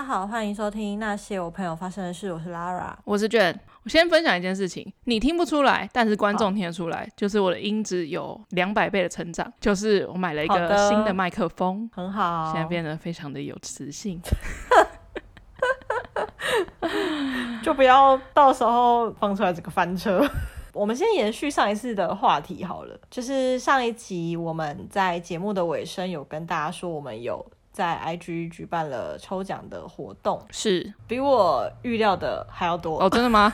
家好，欢迎收听那些我朋友发生的事。我是 Lara，我是卷。我先分享一件事情，你听不出来，但是观众听得出来，就是我的音质有两百倍的成长。就是我买了一个新的麦克风，很好，现在变得非常的有磁性。就不要到时候放出来这个翻车。我们先延续上一次的话题好了，就是上一集我们在节目的尾声有跟大家说，我们有。在 IG 举办了抽奖的活动，是比我预料的还要多哦？真的吗？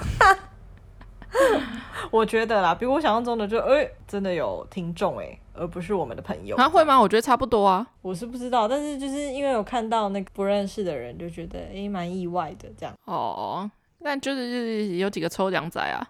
我觉得啦，比我想象中的就哎、欸，真的有听众哎，而不是我们的朋友。他会吗？我觉得差不多啊。我是不知道，但是就是因为有看到那个不认识的人，就觉得哎，蛮、欸、意外的这样。哦，但就是就是有几个抽奖仔啊。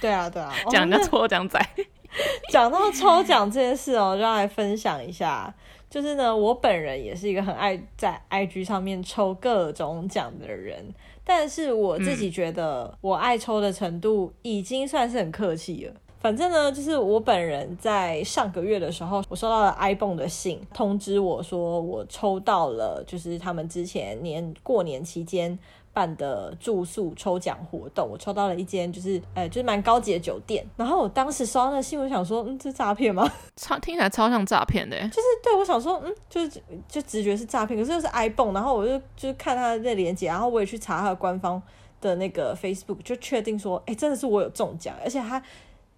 对啊，对啊，讲人家抽奖仔。讲到抽奖这件事哦、喔，就要来分享一下。就是呢，我本人也是一个很爱在 IG 上面抽各种奖的人，但是我自己觉得我爱抽的程度已经算是很客气了。反正呢，就是我本人在上个月的时候，我收到了 ibon 的信，通知我说我抽到了，就是他们之前年过年期间。办的住宿抽奖活动，我抽到了一间就是，呃、欸，就是蛮高级的酒店。然后我当时收到那新闻想说，嗯，这是诈骗吗？超听起来超像诈骗的，就是对我想说，嗯，就是就直觉是诈骗，可是又是 iPhone，然后我就就是看他的那链接，然后我也去查他的官方的那个 Facebook，就确定说，哎、欸，真的是我有中奖，而且他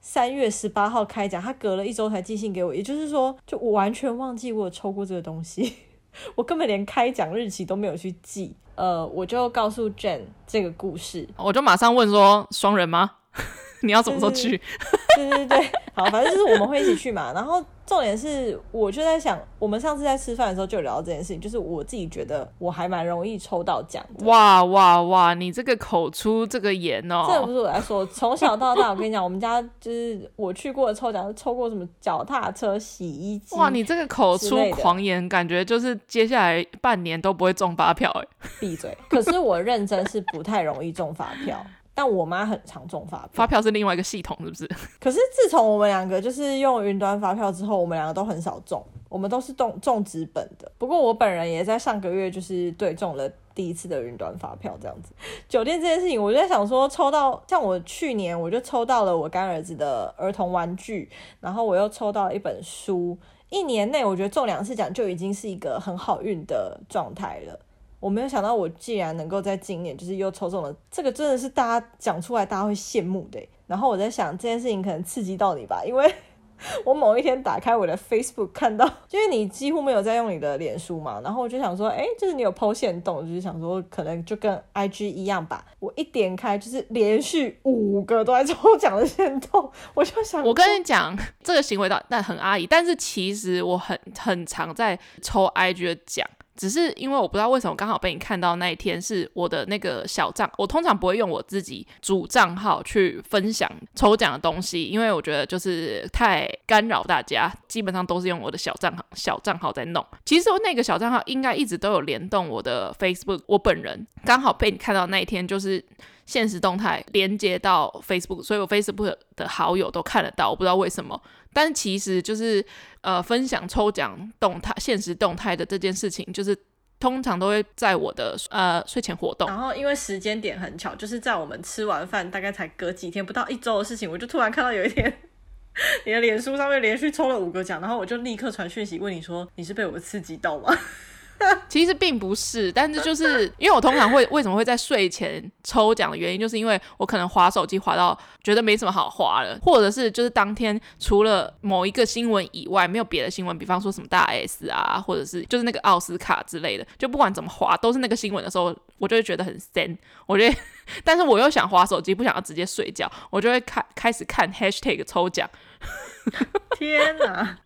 三月十八号开奖，他隔了一周才寄信给我，也就是说，就我完全忘记我有抽过这个东西。我根本连开奖日期都没有去记，呃，我就告诉 Jane 这个故事，我就马上问说，双人吗？你要什么时候去？对对对，好，反正就是我们会一起去嘛，然后。重点是，我就在想，我们上次在吃饭的时候就聊到这件事情，就是我自己觉得我还蛮容易抽到奖的。哇哇哇！你这个口出这个言哦，这不是我来说，从小到大，我跟你讲，我们家就是我去过的抽奖，抽过什么脚踏车、洗衣机。哇，你这个口出狂言，感觉就是接下来半年都不会中发票哎。闭嘴！可是我认真是不太容易中发票。但我妈很常中发票，发票是另外一个系统，是不是？可是自从我们两个就是用云端发票之后，我们两个都很少中，我们都是中中纸本的。不过我本人也在上个月就是对中了第一次的云端发票，这样子。酒店这件事情，我就在想说，抽到像我去年我就抽到了我干儿子的儿童玩具，然后我又抽到了一本书，一年内我觉得中两次奖就已经是一个很好运的状态了。我没有想到，我竟然能够在今年就是又抽中了，这个真的是大家讲出来大家会羡慕的。然后我在想这件事情可能刺激到你吧，因为 我某一天打开我的 Facebook 看到，因为你几乎没有在用你的脸书嘛，然后我就想说，哎，就是你有 PO 限动，就是想说可能就跟 IG 一样吧。我一点开就是连续五个都在抽奖的线动，我就想，我跟你讲这个行为倒但很阿姨，但是其实我很很常在抽 IG 的奖。只是因为我不知道为什么刚好被你看到那一天是我的那个小账，我通常不会用我自己主账号去分享抽奖的东西，因为我觉得就是太干扰大家，基本上都是用我的小账号小账号在弄。其实那个小账号应该一直都有联动我的 Facebook，我本人刚好被你看到那一天就是现实动态连接到 Facebook，所以我 Facebook 的好友都看得到，我不知道为什么。但其实就是，呃，分享抽奖动态、现实动态的这件事情，就是通常都会在我的呃睡前活动。然后因为时间点很巧，就是在我们吃完饭大概才隔几天，不到一周的事情，我就突然看到有一天 你的脸书上面连续抽了五个奖，然后我就立刻传讯息问你说，你是被我刺激到吗？其实并不是，但是就是因为我通常会为什么会在睡前抽奖的原因，就是因为我可能滑手机滑到觉得没什么好滑了，或者是就是当天除了某一个新闻以外没有别的新闻，比方说什么大 S 啊，或者是就是那个奥斯卡之类的，就不管怎么划都是那个新闻的时候，我就会觉得很森。我觉得，但是我又想滑手机，不想要直接睡觉，我就会开开始看 hashtag 抽奖。天哪！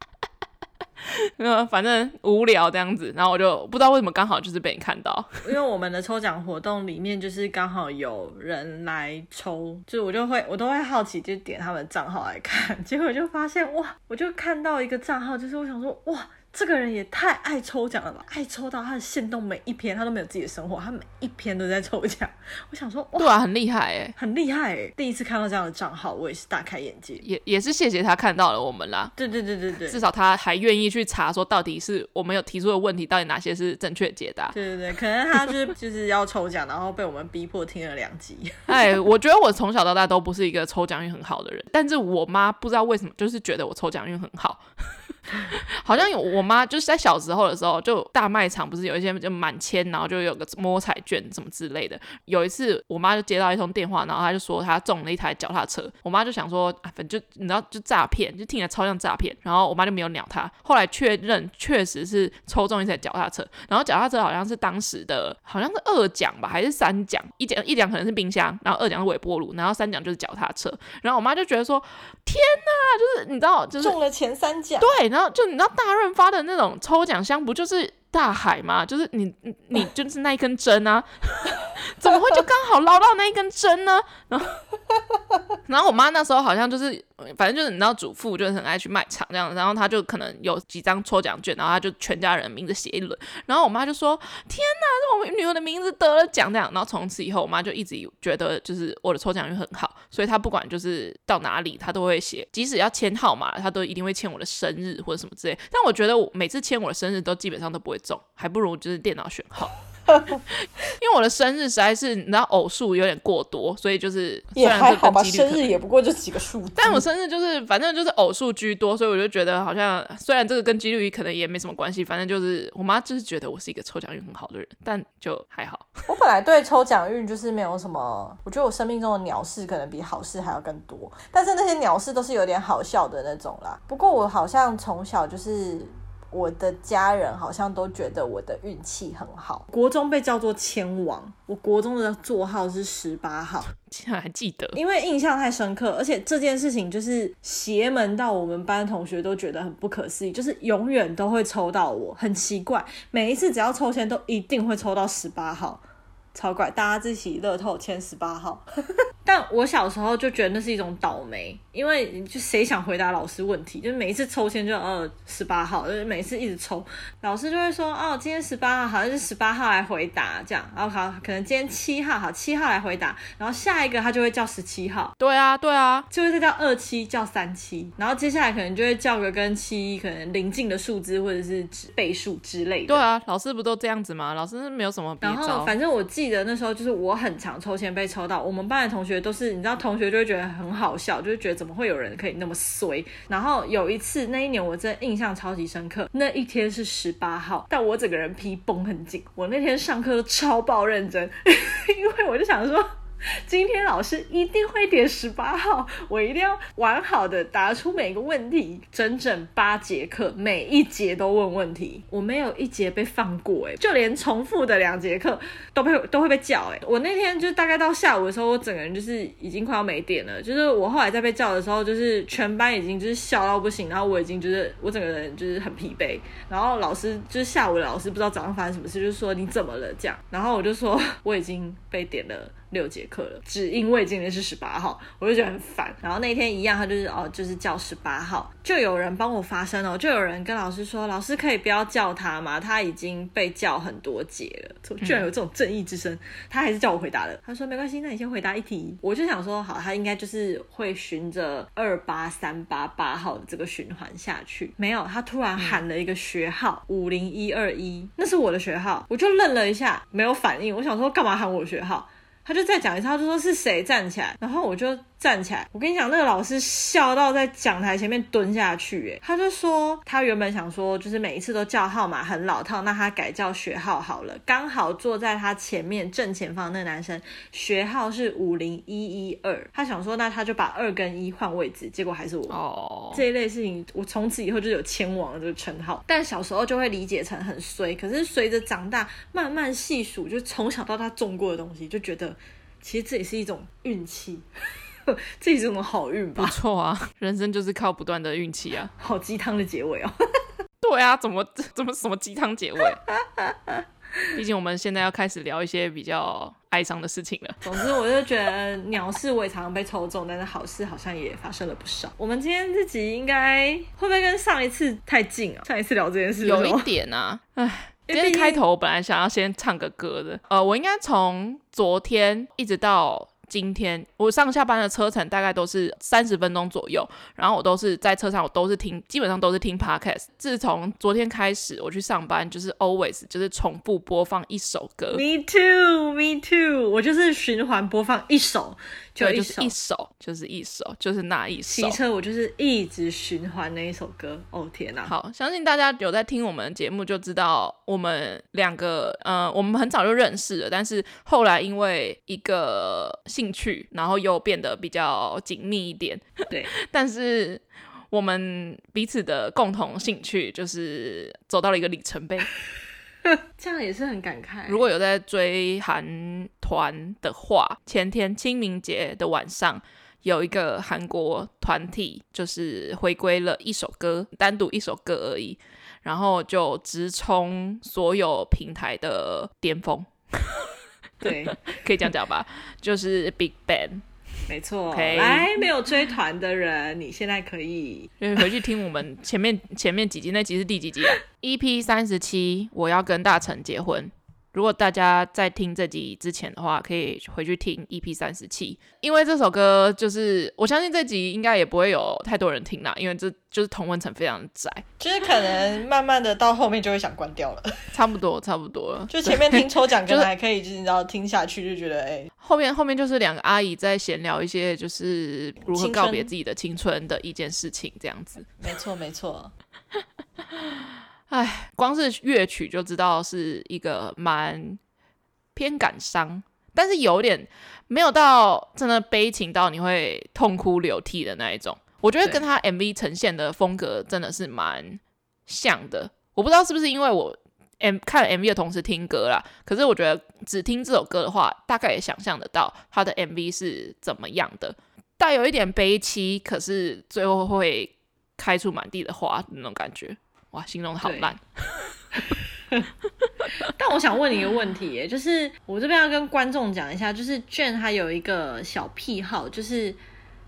呃，反正无聊这样子，然后我就不知道为什么刚好就是被你看到，因为我们的抽奖活动里面就是刚好有人来抽，就我就会我都会好奇就点他们账号来看，结果就发现哇，我就看到一个账号，就是我想说哇，这个人也太爱抽奖了吧，爱抽到他的线动每一篇他都没有自己的生活，他每一篇都在抽奖。我想说，哇，对啊，很厉害哎，很厉害哎，第一次看到这样的账号，我也是大开眼界。也也是谢谢他看到了我们啦，对对对对对，至少他还愿意去查说到底是我们有提出的问题，到底哪些是正确解答。对对对，可能他就是 就是要抽奖，然后被我们逼迫听了两集。哎，我觉得我从小到大都不是一个抽奖运很好的人，但是我妈不知道为什么就是觉得我抽奖运很好。好像有我妈就是在小时候的时候，就大卖场不是有一些就满千，然后就有个摸彩券什么之类的。有一次我妈就接到一通电话，然后她就说她中了一台脚踏车。我妈就想说，啊，反正就你知道就诈骗，就听起来超像诈骗。然后我妈就没有鸟她。后来确认确实是抽中一台脚踏车，然后脚踏车好像是当时的好像是二奖吧，还是三奖？一奖一奖可能是冰箱，然后二奖是微波炉，然后三奖就是脚踏车。然后我妈就觉得说，天哪，就是你知道，就是中了前三奖，对。然后就你知道大润发的那种抽奖箱不就是大海吗？就是你你就是那一根针啊，怎么会就刚好捞到那一根针呢？然 后然后我妈那时候好像就是。反正就是你知道，主妇就是很爱去卖场这样，然后他就可能有几张抽奖券，然后他就全家人名字写一轮，然后我妈就说：“天哪，是我们女儿的名字得了奖这样。”然后从此以后，我妈就一直觉得就是我的抽奖运很好，所以她不管就是到哪里，她都会写，即使要签号码，她都一定会签我的生日或者什么之类。但我觉得我每次签我的生日都基本上都不会中，还不如就是电脑选号。因为我的生日实在是你知道偶数有点过多，所以就是也还好吧，生日也不过就几个数，但我生日就是反正就是偶数居多，所以我就觉得好像虽然这个跟几率可能也没什么关系，反正就是我妈就是觉得我是一个抽奖运很好的人，但就还好。我本来对抽奖运就是没有什么，我觉得我生命中的鸟事可能比好事还要更多，但是那些鸟事都是有点好笑的那种啦。不过我好像从小就是。我的家人好像都觉得我的运气很好。国中被叫做千王，我国中的座号是十八号，竟然还记得，因为印象太深刻，而且这件事情就是邪门到我们班同学都觉得很不可思议，就是永远都会抽到我，很奇怪，每一次只要抽签都一定会抽到十八号。超怪，大家自己乐透签十八号。但我小时候就觉得那是一种倒霉，因为就谁想回答老师问题，就是每一次抽签就呃十八号，就是每次一直抽，老师就会说哦，今天十八号好像是十八号来回答这样，然后好可能今天七号好七号来回答，然后下一个他就会叫十七号，对啊对啊，就会再叫二七叫三七，然后接下来可能就会叫个跟七可能临近的数字或者是倍数之类的。对啊，老师不都这样子吗？老师没有什么。然后反正我记。记得那时候就是我很常抽签被抽到，我们班的同学都是你知道，同学就会觉得很好笑，就是觉得怎么会有人可以那么衰。然后有一次那一年我真的印象超级深刻，那一天是十八号，但我整个人皮绷很紧，我那天上课都超爆认真，因为我就想说。今天老师一定会点十八号，我一定要完好的答出每个问题。整整八节课，每一节都问问题，我没有一节被放过哎，就连重复的两节课都被都会被叫哎。我那天就大概到下午的时候，我整个人就是已经快要没电了。就是我后来在被叫的时候，就是全班已经就是笑到不行，然后我已经就是我整个人就是很疲惫。然后老师就是下午的老师不知道早上发生什么事，就是说你怎么了这样。然后我就说 我已经被点了。六节课了，只因为今天是十八号，我就觉得很烦。然后那天一样，他就是哦，就是叫十八号，就有人帮我发声哦，就有人跟老师说，老师可以不要叫他吗？他已经被叫很多节了，居然有这种正义之声，嗯、他还是叫我回答的。他说没关系，那你先回答一题。我就想说，好，他应该就是会循着二八三八八号的这个循环下去。没有，他突然喊了一个学号五零一二一，那是我的学号，我就愣了一下，没有反应。我想说，干嘛喊我学号？他就再讲一次，他就说是谁站起来，然后我就。站起来！我跟你讲，那个老师笑到在讲台前面蹲下去。哎，他就说他原本想说，就是每一次都叫号码很老套，那他改叫学号好了。刚好坐在他前面正前方那男生学号是五零一一二，他想说那他就把二跟一换位置，结果还是我。哦，这一类事情，我从此以后就有签王的这个称号。但小时候就会理解成很衰，可是随着长大慢慢细数，就从小到大中过的东西，就觉得其实这也是一种运气。这是种好运吧？不错啊，人生就是靠不断的运气啊。好鸡汤的结尾哦。对啊，怎么怎么什么鸡汤结尾？毕竟我们现在要开始聊一些比较哀伤的事情了。总之，我就觉得鸟事我也常常被抽中，但是好事好像也发生了不少。我们今天这集应该会不会跟上一次太近啊？上一次聊这件事有一点啊，唉。今天开头我本来想要先唱个歌的，呃，我应该从昨天一直到今天，我上下班的车程大概都是三十分钟左右，然后我都是在车上，我都是听，基本上都是听 podcast。自从昨天开始，我去上班就是 always 就是重复播放一首歌。Me too, me too，我就是循环播放一首。就一首，就是一首，就是一首，就是那一首。骑车我就是一直循环那一首歌。哦天哪！好，相信大家有在听我们节目就知道，我们两个，呃，我们很早就认识了，但是后来因为一个兴趣，然后又变得比较紧密一点。对，但是我们彼此的共同兴趣就是走到了一个里程碑。这样也是很感慨。如果有在追韩团的话，前天清明节的晚上，有一个韩国团体就是回归了一首歌，单独一首歌而已，然后就直冲所有平台的巅峰。对，可以这样讲吧，就是 Big Bang。没错.来没有追团的人，你现在可以回去听我们前面前面几集，那集是第几集啊？EP 三十七，我要跟大成结婚。如果大家在听这集之前的话，可以回去听 EP 三十七，因为这首歌就是我相信这集应该也不会有太多人听啦，因为这就是同温层非常窄，就是可能慢慢的到后面就会想关掉了，差不多差不多了。就前面听抽奖可能还可以，就是你知道听下去就觉得哎、欸，后面后面就是两个阿姨在闲聊一些就是如何告别自己的青春的一件事情，这样子。没错没错。哎，光是乐曲就知道是一个蛮偏感伤，但是有点没有到真的悲情到你会痛哭流涕的那一种。我觉得跟他 MV 呈现的风格真的是蛮像的。我不知道是不是因为我 M 看 MV 的同时听歌啦，可是我觉得只听这首歌的话，大概也想象得到他的 MV 是怎么样的，带有一点悲戚，可是最后会开出满地的花那种感觉。哇，形容的好烂。但我想问你一个问题，就是我这边要跟观众讲一下，就是 Jen 他有一个小癖好，就是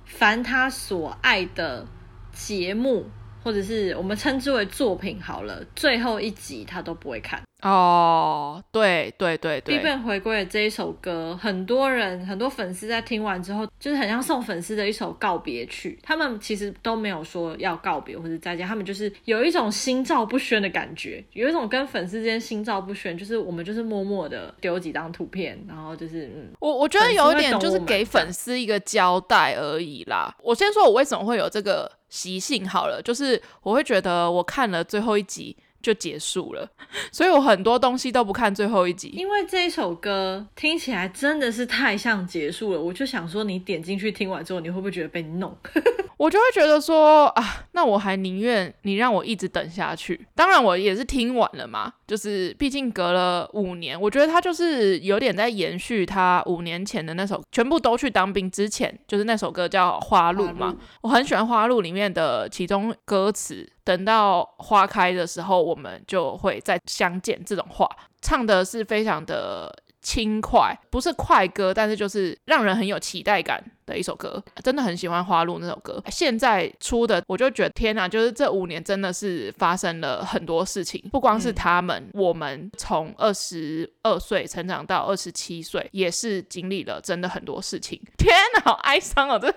凡他所爱的节目，或者是我们称之为作品好了，最后一集他都不会看。哦，对对对对，BigBang 回归的这一首歌，很多人很多粉丝在听完之后，就是很像送粉丝的一首告别曲。他们其实都没有说要告别或者再见，他们就是有一种心照不宣的感觉，有一种跟粉丝之间心照不宣，就是我们就是默默的丢几张图片，然后就是嗯，我我觉得有一点就是给粉丝一个交代而已啦。我先说我为什么会有这个习性好了，就是我会觉得我看了最后一集。就结束了，所以我很多东西都不看最后一集，因为这一首歌听起来真的是太像结束了。我就想说，你点进去听完之后，你会不会觉得被弄？我就会觉得说啊，那我还宁愿你让我一直等下去。当然，我也是听完了嘛，就是毕竟隔了五年，我觉得他就是有点在延续他五年前的那首，全部都去当兵之前，就是那首歌叫《花路》嘛。我很喜欢《花路》里面的其中歌词。等到花开的时候，我们就会再相见。这种话唱的是非常的轻快，不是快歌，但是就是让人很有期待感的一首歌，真的很喜欢《花路》那首歌。现在出的，我就觉得天哪，就是这五年真的是发生了很多事情，不光是他们，嗯、我们从二十二岁成长到二十七岁，也是经历了真的很多事情。天哪，好哀伤哦！这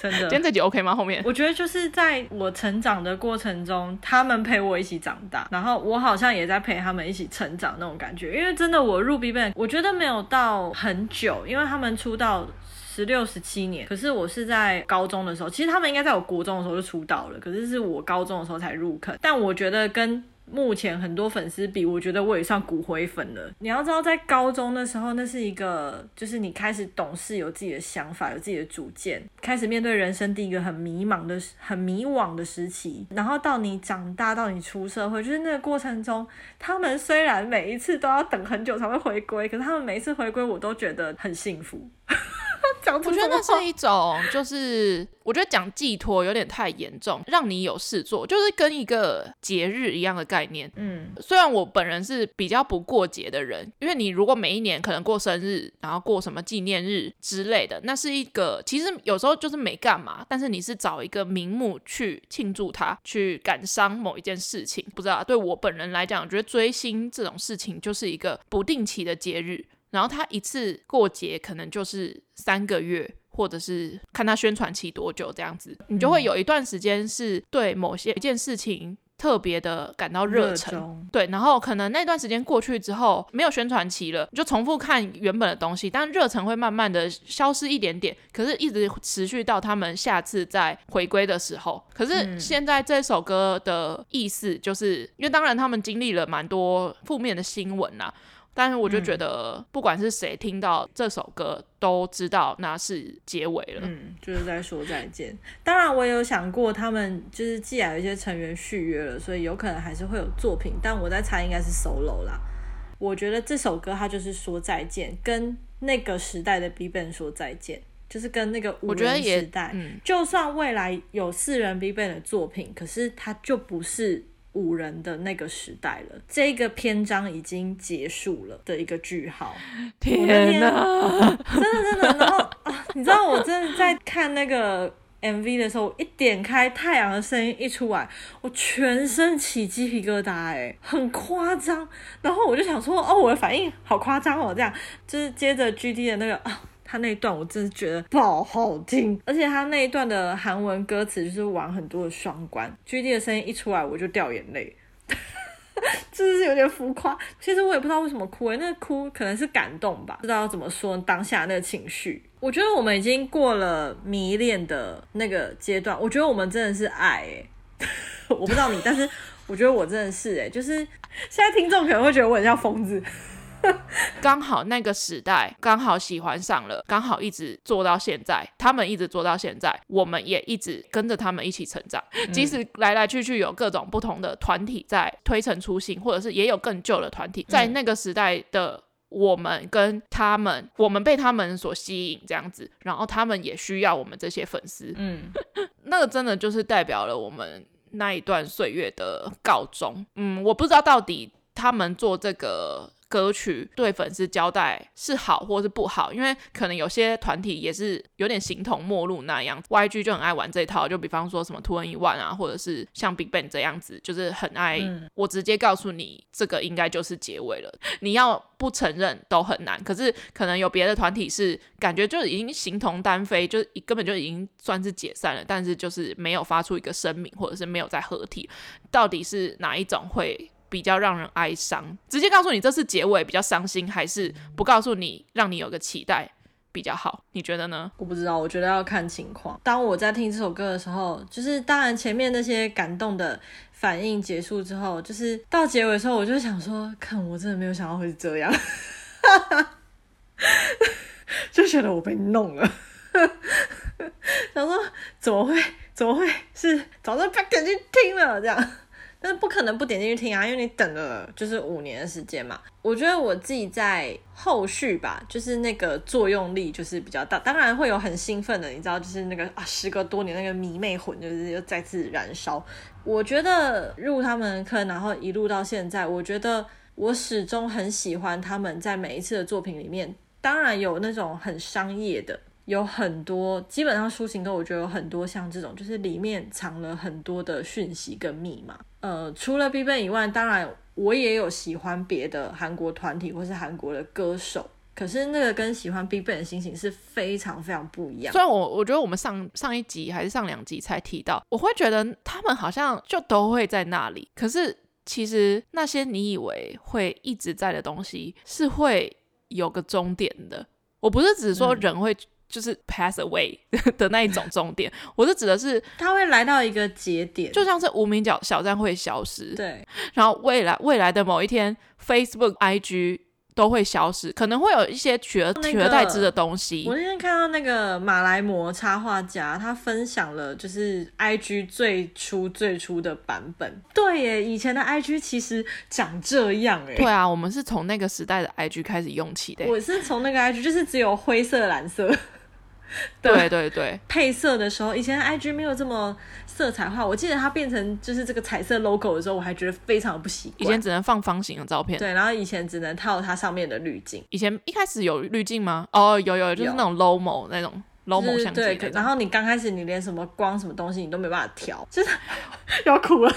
真的，今天这集 OK 吗？后面我觉得就是在我成长的过程中，他们陪我一起长大，然后我好像也在陪他们一起成长那种感觉。因为真的，我入 BigBang，我觉得没有到很久，因为他们出道。十六、十七年，可是我是在高中的时候，其实他们应该在我国中的时候就出道了，可是是我高中的时候才入坑。但我觉得跟目前很多粉丝比，我觉得我也算骨灰粉了。你要知道，在高中的时候，那是一个就是你开始懂事，有自己的想法，有自己的主见，开始面对人生第一个很迷茫的、很迷惘的时期。然后到你长大，到你出社会，就是那个过程中，他们虽然每一次都要等很久才会回归，可是他们每一次回归，我都觉得很幸福。我觉得那是一种，就是我觉得讲寄托有点太严重，让你有事做，就是跟一个节日一样的概念。嗯，虽然我本人是比较不过节的人，因为你如果每一年可能过生日，然后过什么纪念日之类的，那是一个其实有时候就是没干嘛，但是你是找一个名目去庆祝它，去感伤某一件事情。不知道对我本人来讲，我觉得追星这种事情就是一个不定期的节日。然后他一次过节可能就是三个月，或者是看他宣传期多久这样子，你就会有一段时间是对某些一件事情特别的感到热忱。对，然后可能那段时间过去之后，没有宣传期了，你就重复看原本的东西，但热忱会慢慢的消失一点点，可是一直持续到他们下次再回归的时候。可是现在这首歌的意思就是，因为当然他们经历了蛮多负面的新闻啦。但是我就觉得，不管是谁听到这首歌，嗯、都知道那是结尾了。嗯，就是在说再见。当然，我也有想过，他们就是既然有一些成员续约了，所以有可能还是会有作品。但我在猜，应该是 solo 啦。我觉得这首歌它就是说再见，跟那个时代的 BigBang 说再见，就是跟那个五人时代。嗯、就算未来有四人 BigBang 的作品，可是它就不是。五人的那个时代了，这个篇章已经结束了的一个句号。天哪，真的真的，然后啊，你知道我真的在看那个 MV 的时候，一点开太阳的声音一出来，我全身起鸡皮疙瘩，哎，很夸张。然后我就想说，哦，我的反应好夸张哦，这样就是接着 GD 的那个啊。他那一段我真的觉得爆好听，而且他那一段的韩文歌词就是玩很多的双关，GD 的声音一出来我就掉眼泪，真的是有点浮夸。其实我也不知道为什么哭，欸，那哭可能是感动吧，不知道怎么说当下那个情绪。我觉得我们已经过了迷恋的那个阶段，我觉得我们真的是爱，我不知道你，但是我觉得我真的是哎，就是现在听众可能会觉得我很像疯子。刚好那个时代刚好喜欢上了，刚好一直做到现在，他们一直做到现在，我们也一直跟着他们一起成长。嗯、即使来来去去有各种不同的团体在推陈出新，或者是也有更旧的团体，在那个时代的我们跟他们，我们被他们所吸引，这样子，然后他们也需要我们这些粉丝。嗯，那个真的就是代表了我们那一段岁月的告终。嗯，我不知道到底他们做这个。歌曲对粉丝交代是好或是不好，因为可能有些团体也是有点形同陌路那样。YG 就很爱玩这一套，就比方说什么 2NE1 啊，或者是像 BigBang 这样子，就是很爱。嗯、我直接告诉你，这个应该就是结尾了。你要不承认都很难。可是可能有别的团体是感觉就已经形同单飞，就根本就已经算是解散了，但是就是没有发出一个声明，或者是没有再合体。到底是哪一种会？比较让人哀伤，直接告诉你这是结尾比较伤心，还是不告诉你让你有个期待比较好？你觉得呢？我不知道，我觉得要看情况。当我在听这首歌的时候，就是当然前面那些感动的反应结束之后，就是到结尾的时候，我就想说，看我真的没有想到会是这样，就觉得我被弄了，想说怎么会怎么会是早上不点进去听了这样。但是不可能不点进去听啊，因为你等了就是五年的时间嘛。我觉得我自己在后续吧，就是那个作用力就是比较大，当然会有很兴奋的，你知道，就是那个啊，时隔多年那个迷妹魂就是又再次燃烧。我觉得入他们坑，然后一路到现在，我觉得我始终很喜欢他们在每一次的作品里面，当然有那种很商业的。有很多，基本上抒情歌，我觉得有很多像这种，就是里面藏了很多的讯息跟密码。呃，除了 BigBang 以外，当然我也有喜欢别的韩国团体或是韩国的歌手，可是那个跟喜欢 BigBang 的心情是非常非常不一样。虽然我我觉得我们上上一集还是上两集才提到，我会觉得他们好像就都会在那里，可是其实那些你以为会一直在的东西，是会有个终点的。我不是只说人会、嗯。就是 pass away 的那一种终点，我是指的是它会来到一个节点，就像是无名角小站会消失，对，然后未来未来的某一天，Facebook、IG。都会消失，可能会有一些取而取而代之的东西。我那天看到那个马来模插画家，他分享了就是 IG 最初最初的版本。对耶，以前的 IG 其实长这样哎。对啊，我们是从那个时代的 IG 开始用起的。我是从那个 IG 就是只有灰色、蓝色。对对对，配色的时候，以前 IG 没有这么色彩化。我记得它变成就是这个彩色 logo 的时候，我还觉得非常不习惯。以前只能放方形的照片，对，然后以前只能套它上面的滤镜。以前一开始有滤镜吗？哦，有有，就是那种 Lomo 那种 Lomo 相机。对，然后你刚开始你连什么光什么东西你都没办法调，就是 要哭了。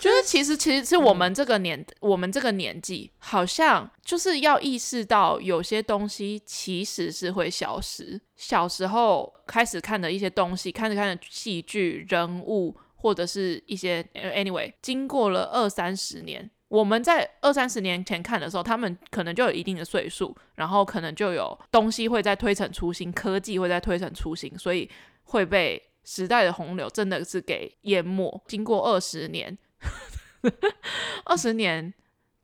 就是其实其实是我们这个年、嗯、我们这个年纪，好像就是要意识到有些东西其实是会消失。小时候开始看的一些东西，看着看着戏剧人物或者是一些 anyway，经过了二三十年，我们在二三十年前看的时候，他们可能就有一定的岁数，然后可能就有东西会在推陈出新，科技会在推陈出新，所以会被时代的洪流真的是给淹没。经过二十年。二十年，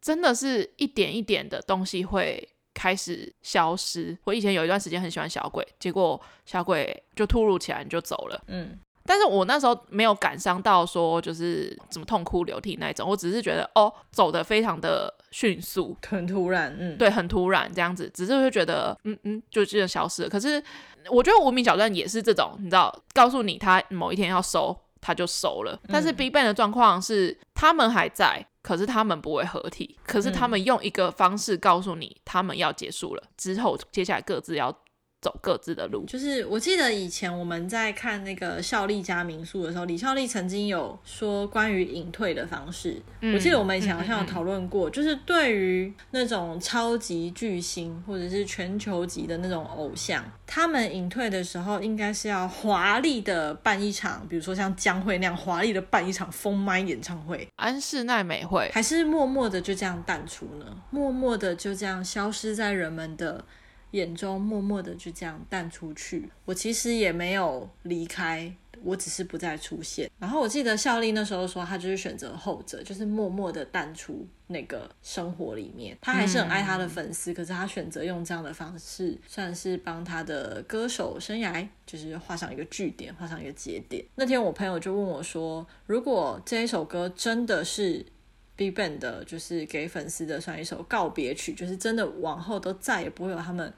真的是一点一点的东西会开始消失。我以前有一段时间很喜欢小鬼，结果小鬼就突如其来就走了。嗯，但是我那时候没有感伤到说就是怎么痛哭流涕那一种，我只是觉得哦，走的非常的迅速，很突然。嗯，对，很突然这样子，只是会觉得嗯嗯，就这样消失了。可是我觉得无名小站也是这种，你知道，告诉你他某一天要收。他就熟了，但是 BigBang 的状况是，嗯、他们还在，可是他们不会合体，可是他们用一个方式告诉你，他们要结束了，之后接下来各自要。走各自的路，就是我记得以前我们在看那个孝利家民宿的时候，李孝利曾经有说关于隐退的方式。嗯、我记得我们以前好像有讨论过，嗯嗯嗯、就是对于那种超级巨星或者是全球级的那种偶像，他们隐退的时候，应该是要华丽的办一场，比如说像江蕙那样华丽的办一场封麦演唱会，安室奈美惠，还是默默的就这样淡出呢？默默的就这样消失在人们的。眼中默默的就这样淡出去，我其实也没有离开，我只是不再出现。然后我记得孝利那时候说，他就是选择后者，就是默默的淡出那个生活里面。他还是很爱他的粉丝，嗯、可是他选择用这样的方式，算是帮他的歌手生涯就是画上一个句点，画上一个节点。那天我朋友就问我说，如果这一首歌真的是。BigBang 的就是给粉丝的算一首告别曲，就是真的往后都再也不会有他们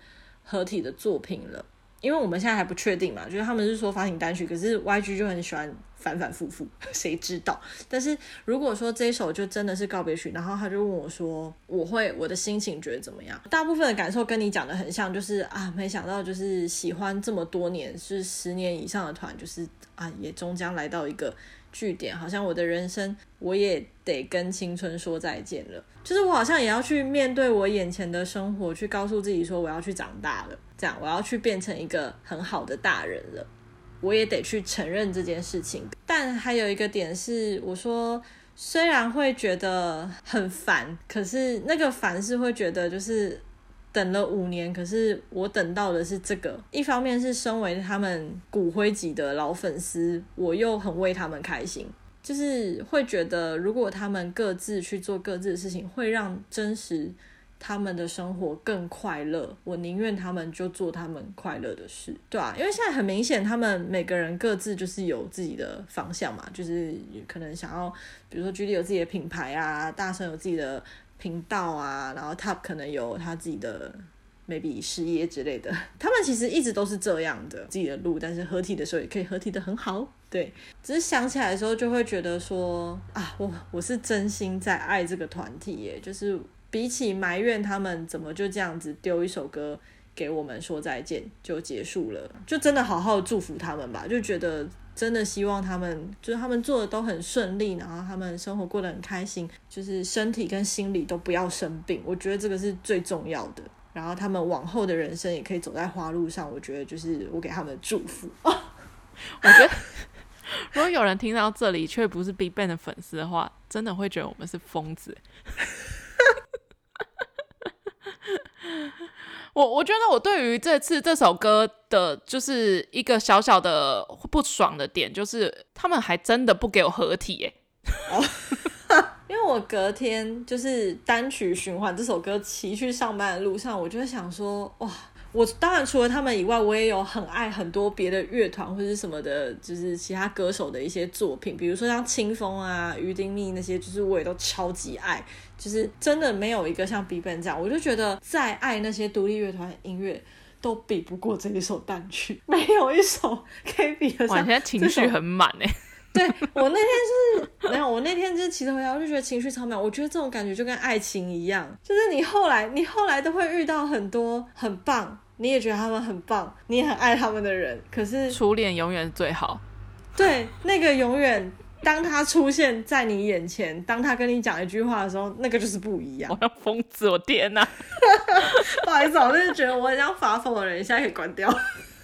合体的作品了，因为我们现在还不确定嘛，就是他们是说发行单曲，可是 YG 就很喜欢反反复复，谁知道？但是如果说这一首就真的是告别曲，然后他就问我说，我会我的心情觉得怎么样？大部分的感受跟你讲的很像，就是啊，没想到就是喜欢这么多年，是十年以上的团，就是啊，也终将来到一个。据点，好像我的人生，我也得跟青春说再见了。就是我好像也要去面对我眼前的生活，去告诉自己说我要去长大了，这样我要去变成一个很好的大人了。我也得去承认这件事情。但还有一个点是，我说虽然会觉得很烦，可是那个烦是会觉得就是。等了五年，可是我等到的是这个。一方面是身为他们骨灰级的老粉丝，我又很为他们开心，就是会觉得如果他们各自去做各自的事情，会让真实他们的生活更快乐。我宁愿他们就做他们快乐的事，对啊，因为现在很明显，他们每个人各自就是有自己的方向嘛，就是可能想要，比如说 GD 有自己的品牌啊，大声有自己的。频道啊，然后 Top 可能有他自己的 maybe 事业之类的，他们其实一直都是这样的自己的路，但是合体的时候也可以合体得很好，对。只是想起来的时候就会觉得说啊，我我是真心在爱这个团体耶，就是比起埋怨他们怎么就这样子丢一首歌给我们说再见就结束了，就真的好好祝福他们吧，就觉得。真的希望他们就是他们做的都很顺利，然后他们生活过得很开心，就是身体跟心理都不要生病，我觉得这个是最重要的。然后他们往后的人生也可以走在花路上，我觉得就是我给他们的祝福。我觉得如果有人听到这里却不是 BigBang 的粉丝的话，真的会觉得我们是疯子。我我觉得我对于这次这首歌的，就是一个小小的不爽的点，就是他们还真的不给我合体耶。因为我隔天就是单曲循环这首歌，骑去上班的路上，我就会想说，哇。我当然除了他们以外，我也有很爱很多别的乐团或者是什么的，就是其他歌手的一些作品，比如说像清风啊、于丁密那些，就是我也都超级爱。就是真的没有一个像 BigBang 这样，我就觉得再爱那些独立乐团音乐，都比不过这一首单曲，没有一首可以比得上。哇，现在情绪很满哎。对，我那天是没有，我那天就是骑车回家，我就觉得情绪超妙。我觉得这种感觉就跟爱情一样，就是你后来你后来都会遇到很多很棒，你也觉得他们很棒，你也很爱他们的人，可是初恋永远最好。对，那个永远。当他出现在你眼前，当他跟你讲一句话的时候，那个就是不一样。我要疯子，我天哪！不好意思，我就是觉得我很像发疯的人，现在可以关掉。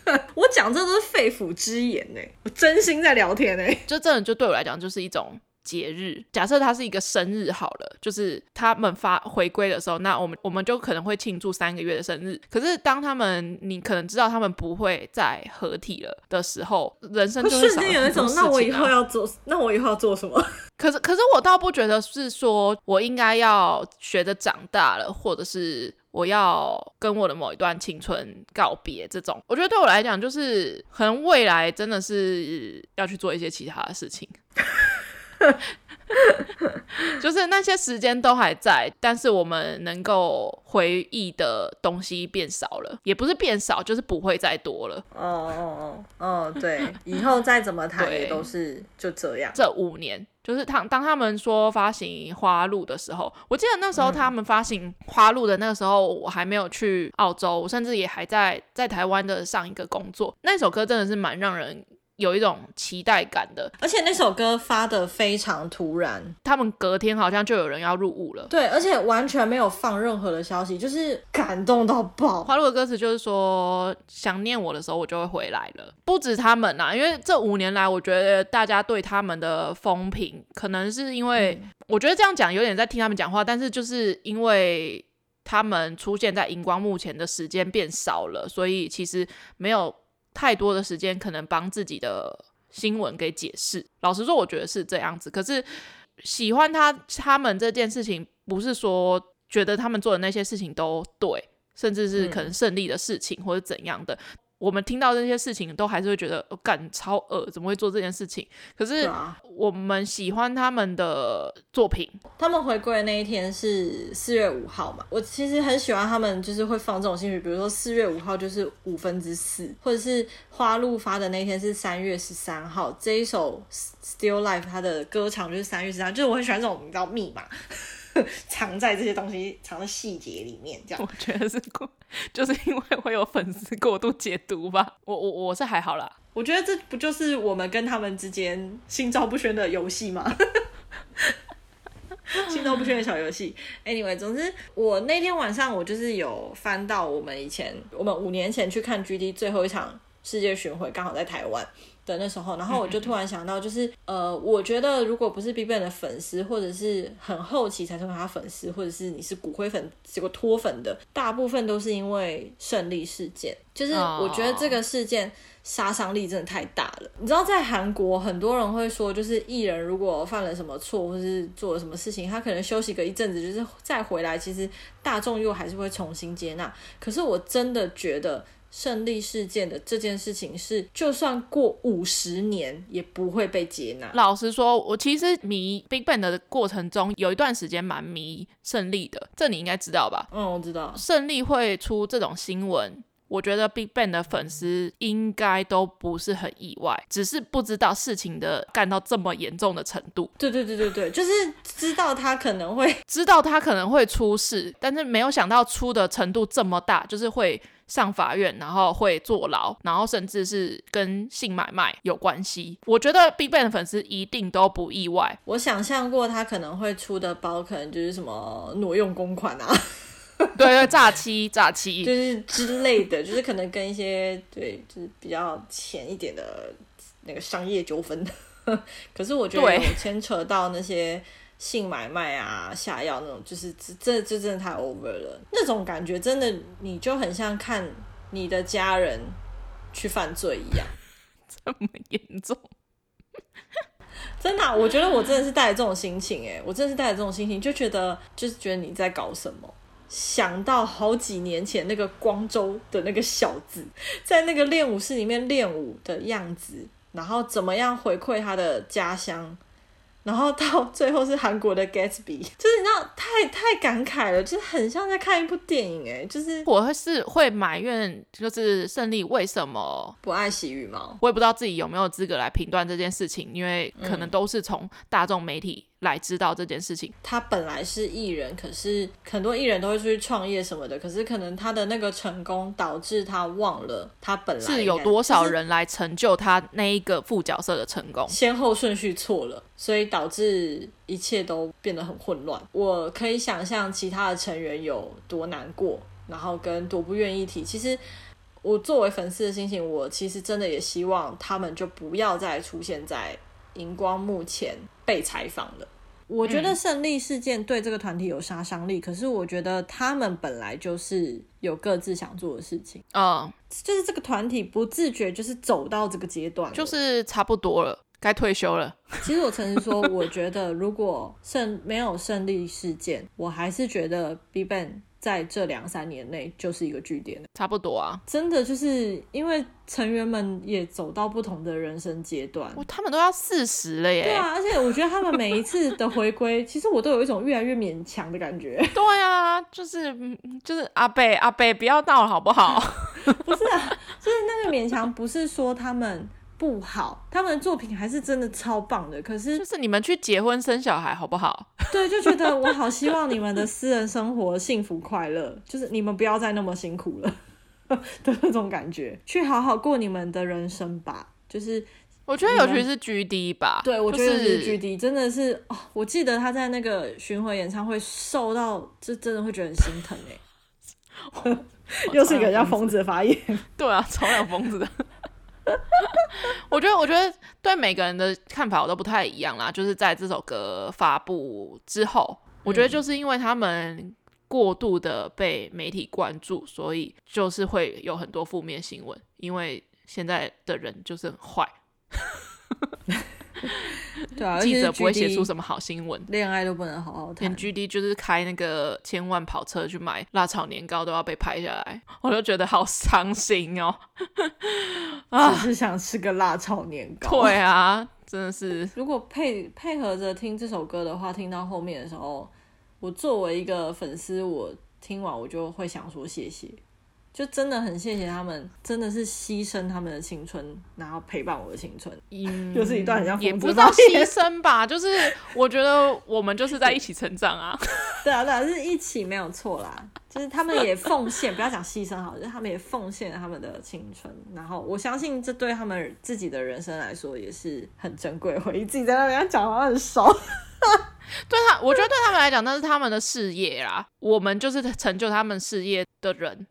我讲这都是肺腑之言呢，我真心在聊天呢。就真的就对我来讲就是一种。节日，假设它是一个生日好了，就是他们发回归的时候，那我们我们就可能会庆祝三个月的生日。可是当他们，你可能知道他们不会再合体了的时候，人生。瞬间有一种，那我以后要做，那我以后要做什么？可是，可是我倒不觉得是说我应该要学着长大了，或者是我要跟我的某一段青春告别这种。我觉得对我来讲，就是可能未来真的是要去做一些其他的事情。就是那些时间都还在，但是我们能够回忆的东西变少了，也不是变少，就是不会再多了。哦哦哦哦，对，以后再怎么谈也都是就这样。这五年，就是他当他们说发行花路的时候，我记得那时候他们发行花路的那个时候，我还没有去澳洲，我甚至也还在在台湾的上一个工作。那首歌真的是蛮让人。有一种期待感的，而且那首歌发的非常突然，他们隔天好像就有人要入伍了。对，而且完全没有放任何的消息，就是感动到爆。花路的歌词就是说，想念我的时候，我就会回来了。不止他们呐，因为这五年来，我觉得大家对他们的风评，可能是因为、嗯、我觉得这样讲有点在听他们讲话，但是就是因为他们出现在荧光幕前的时间变少了，所以其实没有。太多的时间可能帮自己的新闻给解释。老实说，我觉得是这样子。可是喜欢他他们这件事情，不是说觉得他们做的那些事情都对，甚至是可能胜利的事情或者怎样的。嗯我们听到这些事情，都还是会觉得，干、哦、超恶，怎么会做这件事情？可是我们喜欢他们的作品。他们回归的那一天是四月五号嘛？我其实很喜欢他们，就是会放这种兴趣，比如说四月五号就是五分之四，或者是花路发的那一天是三月十三号。这一首 Still Life 它的歌长就是三月十三，就是我很喜欢这种你知道密码。藏在这些东西，藏在细节里面，这样。我觉得是过，就是因为会有粉丝过度解读吧。我我我是还好啦。我觉得这不就是我们跟他们之间心照不宣的游戏吗？心照不宣的小游戏。Anyway，总之我那天晚上我就是有翻到我们以前，我们五年前去看 GD 最后一场世界巡回，刚好在台湾。的那时候，然后我就突然想到，就是呃，我觉得如果不是 BigBang 的粉丝，或者是很后期才成为他粉丝，或者是你是骨灰粉，结果脱粉的，大部分都是因为胜利事件。就是我觉得这个事件杀伤力真的太大了。你知道，在韩国很多人会说，就是艺人如果犯了什么错，或是做了什么事情，他可能休息个一阵子，就是再回来，其实大众又还是会重新接纳。可是我真的觉得。胜利事件的这件事情是，就算过五十年也不会被接纳。老实说，我其实迷 BigBang 的过程中，有一段时间蛮迷胜利的，这你应该知道吧？嗯，我知道。胜利会出这种新闻，我觉得 BigBang 的粉丝应该都不是很意外，只是不知道事情的干到这么严重的程度。对对对对对，就是知道他可能会知道他可能会出事，但是没有想到出的程度这么大，就是会。上法院，然后会坐牢，然后甚至是跟性买卖有关系。我觉得 BigBang 的粉丝一定都不意外。我想象过他可能会出的包，可能就是什么挪用公款啊，对对，诈欺、诈欺，就是之类的，就是可能跟一些对，就是比较浅一点的那个商业纠纷。可是我觉得有牵扯到那些。性买卖啊，下药那种，就是这这这真的太 over 了。那种感觉真的，你就很像看你的家人去犯罪一样，这么严重。真的啊，我觉得我真的是带着这种心情，诶，我真的是带着这种心情，就觉得就是觉得你在搞什么。想到好几年前那个光州的那个小子，在那个练武室里面练武的样子，然后怎么样回馈他的家乡。然后到最后是韩国的 Gatsby，就是你知道太太感慨了，就是很像在看一部电影哎，就是我是会埋怨，就是胜利为什么不爱惜羽毛，我也不知道自己有没有资格来评断这件事情，因为可能都是从大众媒体。来知道这件事情。他本来是艺人，可是很多艺人都会出去创业什么的。可是可能他的那个成功导致他忘了他本来是有多少人来成就他那一个副角色的成功，先后顺序错了，所以导致一切都变得很混乱。我可以想象其他的成员有多难过，然后跟多不愿意提。其实我作为粉丝的心情，我其实真的也希望他们就不要再出现在荧光幕前被采访了。我觉得胜利事件对这个团体有杀伤力，嗯，可是我觉得他们本来就是有各自想做的事情啊，就是这个团体不自觉就是走到这个阶段，就是差不多了，该退休了。其实我曾经说，我觉得如果胜没有胜利事件，我还是觉得 BIGBANG。在这两三年内就是一个据点，差不多啊，真的就是因为成员们也走到不同的人生阶段，他们都要四十了耶。对啊，而且我觉得他们每一次的回归，其实我都有一种越来越勉强的感觉。对啊，就是就是阿贝阿贝，不要闹了好不好？不是啊，就是那个勉强，不是说他们。不好，他们的作品还是真的超棒的。可是，就是你们去结婚生小孩好不好？对，就觉得我好希望你们的私人生活幸福快乐，就是你们不要再那么辛苦了 的那种感觉，去好好过你们的人生吧。就是我觉得尤其是 GD 吧，对，我觉得是 GD 真的是哦，我记得他在那个巡回演唱会瘦到，这真的会觉得很心疼哎。又是一个叫疯子的发言，对啊，超像疯子的。我觉得，我觉得对每个人的看法我都不太一样啦。就是在这首歌发布之后，我觉得就是因为他们过度的被媒体关注，所以就是会有很多负面新闻。因为现在的人就是很坏。对啊，记者不会写出什么好新闻，恋爱都不能好好谈。GD 就是开那个千万跑车去买辣炒年糕，都要被拍下来，我就觉得好伤心哦。只是想吃个辣炒年糕。对啊，真的是。如果配配合着听这首歌的话，听到后面的时候，我作为一个粉丝，我听完我就会想说谢谢。就真的很谢谢他们，真的是牺牲他们的青春，然后陪伴我的青春，嗯，就是一段很像也不知道牺牲吧，就是我觉得我们就是在一起成长啊，对啊，对啊，是一起没有错啦，就是他们也奉献，不要讲牺牲好，就是他们也奉献他们的青春，然后我相信这对他们自己的人生来说也是很珍贵回忆，自己在那边讲好像很熟。对他，我觉得对他们来讲那是他们的事业啦，我们就是成就他们事业的人。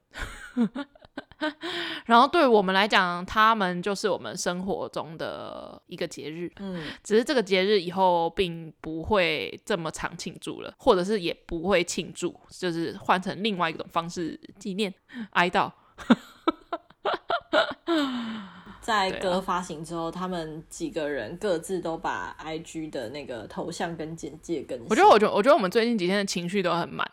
然后对我们来讲，他们就是我们生活中的一个节日。嗯，只是这个节日以后并不会这么常庆祝了，或者是也不会庆祝，就是换成另外一种方式纪念、哀悼。在歌发行之后，啊，他们几个人各自都把 IG 的那个头像跟简介更新。我觉得，我觉得，我觉得我们最近几天的情绪都很满。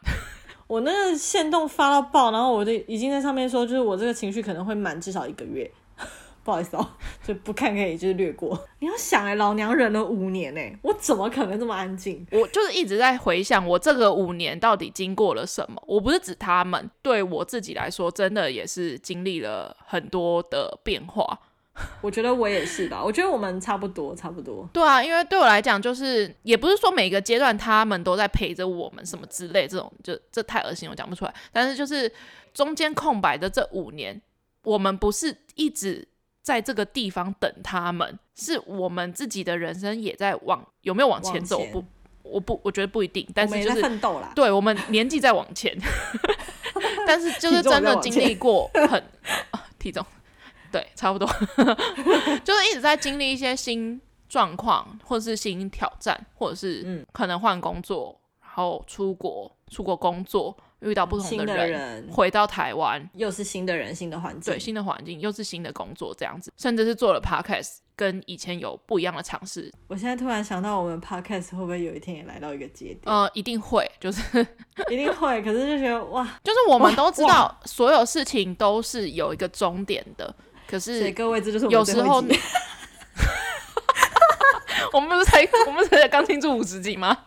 我那个限动发到爆，然后我就已经在上面说，就是我这个情绪可能会满至少一个月。不好意思哦，就不看可以就是略过。你要想哎，老娘忍了五年哎，我怎么可能这么安静？我就是一直在回想我这个五年到底经过了什么。我不是指他们，对我自己来说，真的也是经历了很多的变化。我觉得我也是吧，我觉得我们差不多，差不多。对啊，因为对我来讲，就是也不是说每个阶段他们都在陪着我们什么之类，这种就这太恶心，我讲不出来。但是就是中间空白的这五年，我们不是一直在这个地方等他们，是我们自己的人生也在往有没有往前走？前不，我不，我觉得不一定。但是就是奋斗啦，对我们年纪在往前，但是就是真的经历过很 体重。对，差不多，就是一直在经历一些新状况，或者是新挑战，或者是可能换工作，然后出国，出国工作，遇到不同的人，的人回到台湾，又是新的人，新的环境，对，新的环境，又是新的工作，这样子，甚至是做了 podcast，跟以前有不一样的尝试。我现在突然想到，我们 podcast 会不会有一天也来到一个节点？呃，一定会，就是 一定会。可是就觉得哇，就是我们都知道，所有事情都是有一个终点的。可是，各位，这就是有时候，我们不是才我们才刚庆祝五十集吗？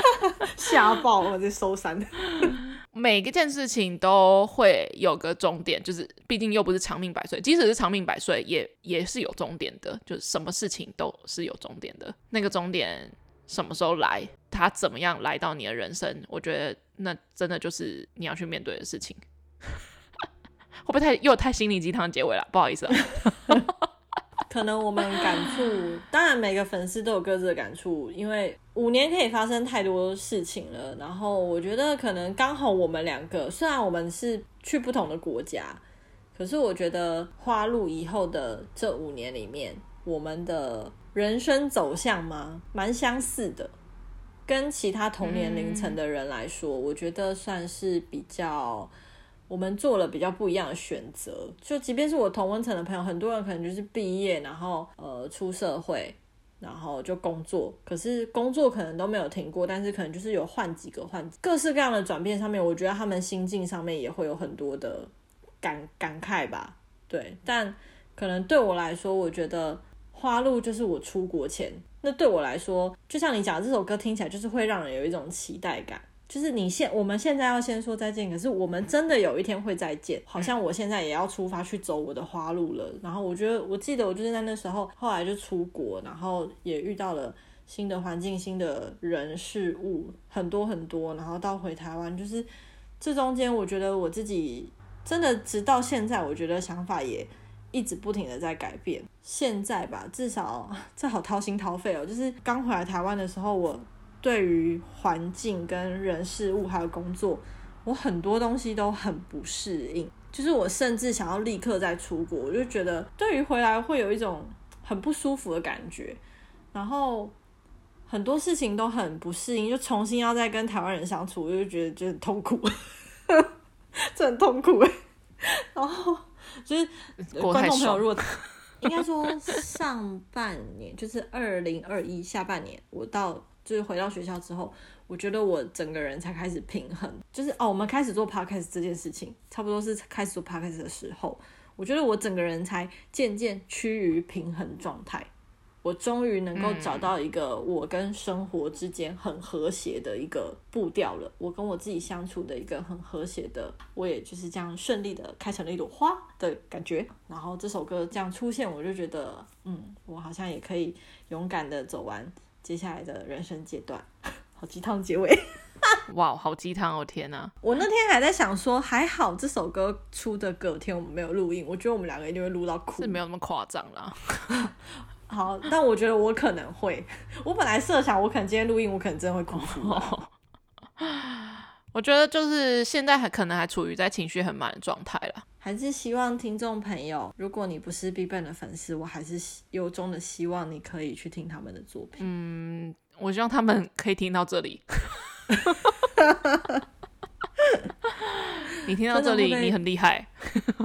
吓爆了，这收山。每一件事情都会有个终点，就是毕竟又不是长命百岁，即使是长命百岁，也也是有终点的。就是什么事情都是有终点的，那个终点什么时候来，它怎么样来到你的人生，我觉得那真的就是你要去面对的事情。会不会太又太心灵鸡汤结尾了？不好意思啊。可能我们感触，当然每个粉丝都有各自的感触，因为五年可以发生太多事情了。然后我觉得可能刚好我们两个，虽然我们是去不同的国家，可是我觉得花路以后的这五年里面，我们的人生走向吗，蛮相似的。跟其他同年龄层的人来说，我觉得算是比较。我们做了比较不一样的选择，就即便是我同温层的朋友，很多人可能就是毕业，然后呃出社会，然后就工作，可是工作可能都没有停过，但是可能就是有换几个换各式各样的转变上面，我觉得他们心境上面也会有很多的感感慨吧，对，但可能对我来说，我觉得花路就是我出国前，那对我来说，就像你讲这首歌听起来就是会让人有一种期待感。就是你现我们现在要先说再见，可是我们真的有一天会再见。好像我现在也要出发去走我的花路了。然后我觉得，我记得我就是在那时候，后来就出国，然后也遇到了新的环境、新的人事物，很多很多。然后到回台湾，就是这中间，我觉得我自己真的直到现在，我觉得想法也一直不停的在改变。现在吧，至少 这好掏心掏肺哦。就是刚回来台湾的时候，我。对于环境跟人事物还有工作，我很多东西都很不适应。就是我甚至想要立刻再出国，我就觉得对于回来会有一种很不舒服的感觉。然后很多事情都很不适应，就重新要再跟台湾人相处，我就觉得就很痛苦，这很痛苦。然后就是观众朋友，如果应该说上半年，就是二零二一下半年，我到。就是回到学校之后，我觉得我整个人才开始平衡。就是哦，我们开始做 podcast 这件事情，差不多是开始做 podcast 的时候，我觉得我整个人才渐渐趋于平衡状态。我终于能够找到一个我跟生活之间很和谐的一个步调了。我跟我自己相处的一个很和谐的，我也就是这样顺利的开成了一朵花的感觉。然后这首歌这样出现，我就觉得，嗯，我好像也可以勇敢的走完。接下来的人生阶段，好鸡汤结尾，哇，好鸡汤哦！天哪，我那天还在想说，还好这首歌出的隔天我们没有录音，我觉得我们两个一定会录到哭，是没有那么夸张啦。好，但我觉得我可能会，我本来设想我可能今天录音，我可能真的会哭。我觉得就是现在还可能还处于在情绪很满的状态了。还是希望听众朋友，如果你不是 BigBang 的粉丝，我还是由衷的希望你可以去听他们的作品。嗯，我希望他们可以听到这里。你听到这里，你很厉害，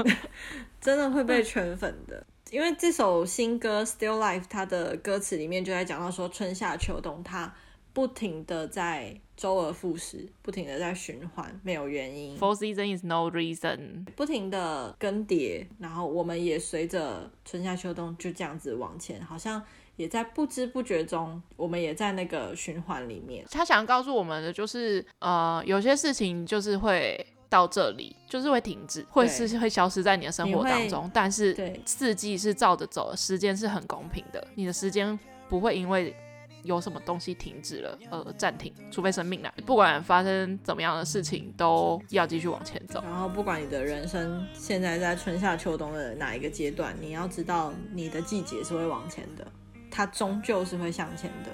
真的会被 圈粉的。因为这首新歌《Still Life》，它的歌词里面就在讲到说，春夏秋冬，它不停的在。周而复始，不停的在循环，没有原因。Four seasons is no reason。不停的更迭，然后我们也随着春夏秋冬就这样子往前，好像也在不知不觉中，我们也在那个循环里面。他想告诉我们的就是，呃，有些事情就是会到这里，就是会停止，会是会消失在你的生活当中。但是，四季是照着走的，时间是很公平的，你的时间不会因为。有什么东西停止了，呃，暂停，除非生命来。不管发生怎么样的事情，都要继续往前走。然后，不管你的人生现在在春夏秋冬的哪一个阶段，你要知道，你的季节是会往前的，它终究是会向前的。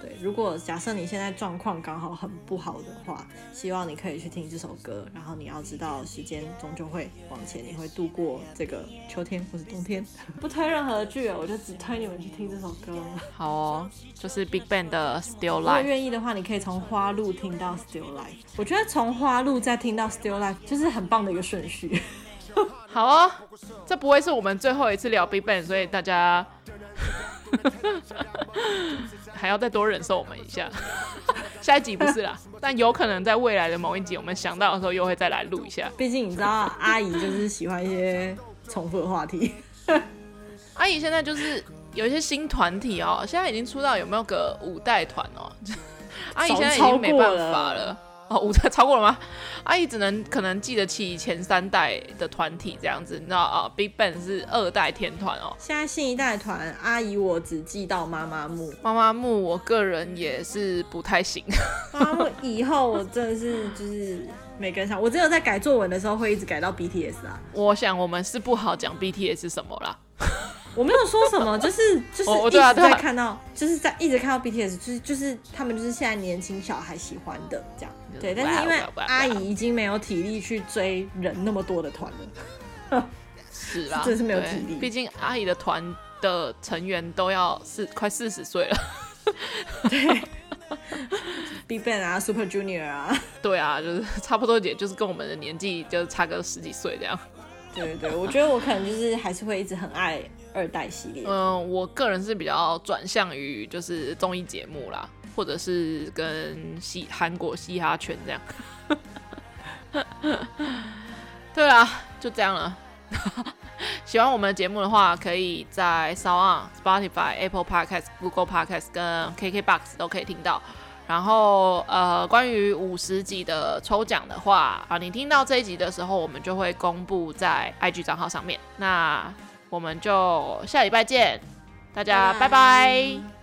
对，如果假设你现在状况刚好很不好的话，希望你可以去听这首歌。然后你要知道，时间终究会往前，你会度过这个秋天或是冬天。不推任何剧，我就只推你们去听这首歌。好哦，就是 BigBang 的 Still Life。如果愿意的话，你可以从花路听到 Still Life。我觉得从花路再听到 Still Life 就是很棒的一个顺序。好哦，这不会是我们最后一次聊 BigBang，所以大家。还要再多忍受我们一下，下一集不是啦，但有可能在未来的某一集，我们想到的时候又会再来录一下。毕竟你知道，阿姨就是喜欢一些重复的话题。阿姨现在就是有一些新团体哦，现在已经出道有没有个五代团哦？阿姨现在已经没办法了。哦，五代超过了吗？阿姨只能可能记得起前三代的团体这样子，你知道啊、哦、？BigBang 是二代天团哦。现在新一代团，阿姨我只记到妈妈木。妈妈木，我个人也是不太行。妈妈木以后我真的是就是没跟上，我只有在改作文的时候会一直改到 BTS 啊。我想我们是不好讲 BTS 是什么啦。我没有说什么，就是就是一直在看到，就是在一直看到 BTS，就是就是他们就是现在年轻小孩喜欢的这样。对，但是因为阿姨已经没有体力去追人那么多的团了，是啦，真的是没有体力。毕竟阿姨的团的成员都要四快四十岁了，对，BigBang 啊，Super Junior 啊，对啊，就是差不多，也就是跟我们的年纪就差个十几岁这样。对对对，我觉得我可能就是还是会一直很爱二代系列。嗯，我个人是比较转向于就是综艺节目啦。或者是跟西韩国嘻哈圈这样，对啊，就这样了。喜欢我们的节目的话，可以在 SoundOn、Spotify、Apple Podcast、Google Podcast 跟 KKBox 都可以听到。然后呃，关于五十集的抽奖的话啊，你听到这一集的时候，我们就会公布在 IG 账号上面。那我们就下礼拜见，大家。拜拜。